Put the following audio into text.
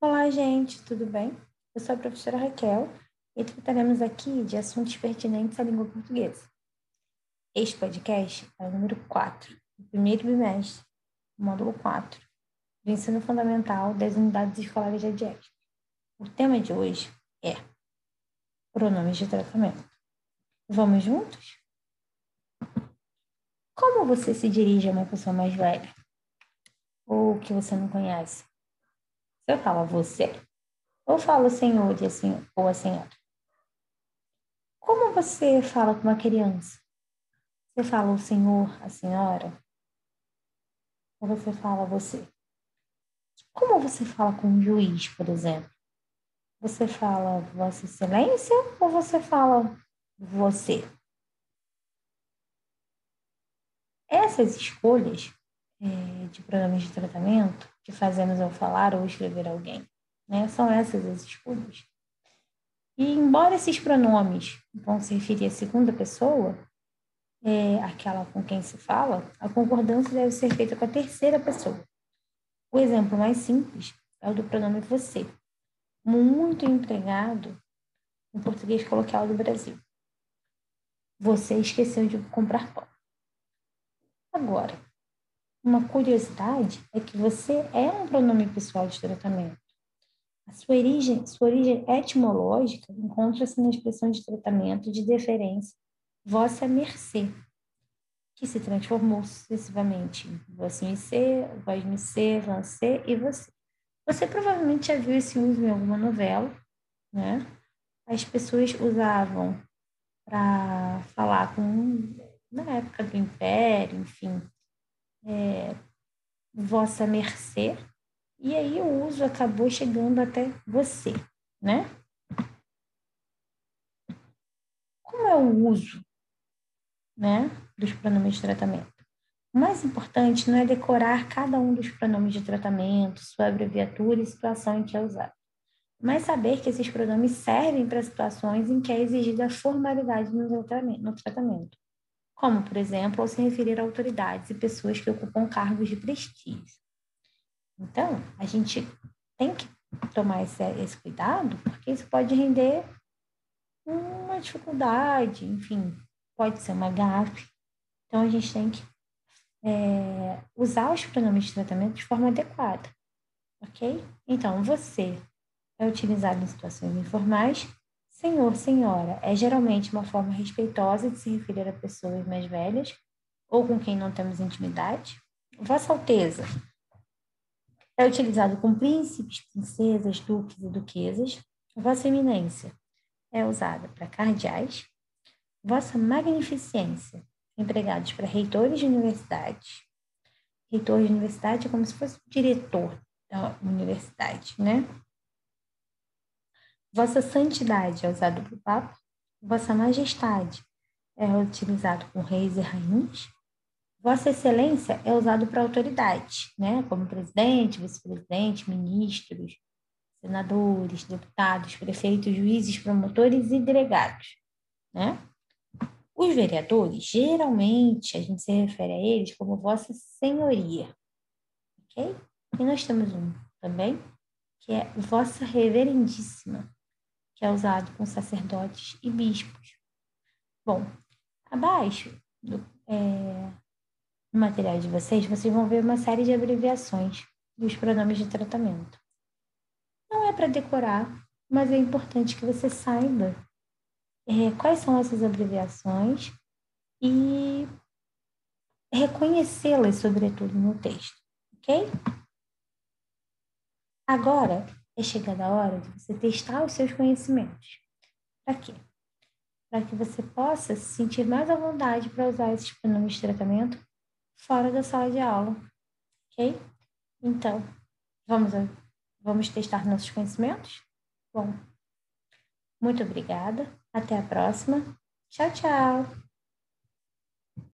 Olá, gente, tudo bem? Eu sou a professora Raquel e trataremos aqui de assuntos pertinentes à língua portuguesa. Este podcast é o número 4, do primeiro bimestre, módulo 4, do ensino fundamental das unidades escolares de diética. O tema de hoje é pronomes de tratamento. Vamos juntos? Como você se dirige a uma pessoa mais velha? Ou que você não conhece? Eu falo você. Ou falo senhor e assim, ou a senhora. Como você fala com uma criança? Você fala o senhor, a senhora? Ou você fala você? Como você fala com um juiz, por exemplo? Você fala Vossa Excelência ou você fala você? Essas escolhas é, de pronomes de tratamento que fazemos ao falar ou escrever alguém. Né? São essas as escolhas. E embora esses pronomes vão se referir à segunda pessoa, é, aquela com quem se fala, a concordância deve ser feita com a terceira pessoa. O exemplo mais simples é o do pronome você, muito empregado no português coloquial do Brasil. Você esqueceu de comprar pão. Agora, uma curiosidade é que você é um pronome pessoal de tratamento. A sua origem, sua origem etimológica encontra-se na expressão de tratamento de deferência vossa mercê, que se transformou sucessivamente em vossa mercê, vós mercê, você e você. Você provavelmente já viu esse uso em alguma novela, né? As pessoas usavam para falar com na época do Império, enfim, é, vossa mercê, e aí o uso acabou chegando até você, né? Como é o uso, né, dos pronomes de tratamento? O mais importante não é decorar cada um dos pronomes de tratamento, sua abreviatura e situação em que é usado, mas saber que esses pronomes servem para situações em que é exigida a formalidade no tratamento como, por exemplo, ao se referir a autoridades e pessoas que ocupam cargos de prestígio. Então, a gente tem que tomar esse, esse cuidado, porque isso pode render uma dificuldade, enfim, pode ser uma gafe. Então, a gente tem que é, usar os pronomes de tratamento de forma adequada, ok? Então, você é utilizado em situações informais Senhor, senhora é geralmente uma forma respeitosa de se referir a pessoas mais velhas ou com quem não temos intimidade. Vossa Alteza é utilizado com príncipes, princesas, duques e duquesas. Vossa Eminência é usada para cardeais. Vossa Magnificência, empregados para reitores de universidades. Reitor de universidade é como se fosse o diretor da universidade, né? Vossa Santidade é usado o Papa. Vossa Majestade é utilizado com reis e rainhas. Vossa Excelência é usado para autoridade, né? como presidente, vice-presidente, ministros, senadores, deputados, prefeitos, juízes, promotores e delegados. Né? Os vereadores, geralmente, a gente se refere a eles como Vossa Senhoria. Ok? E nós temos um também, que é Vossa Reverendíssima que é usado com sacerdotes e bispos. Bom, abaixo do, é, no material de vocês, vocês vão ver uma série de abreviações dos pronomes de tratamento. Não é para decorar, mas é importante que você saiba é, quais são essas abreviações e reconhecê-las, sobretudo, no texto, ok? Agora, é chegada a hora de você testar os seus conhecimentos. Para quê? Para que você possa se sentir mais à vontade para usar esses pronomes de tratamento fora da sala de aula. Ok? Então, vamos, vamos testar nossos conhecimentos? Bom, muito obrigada. Até a próxima. Tchau, tchau.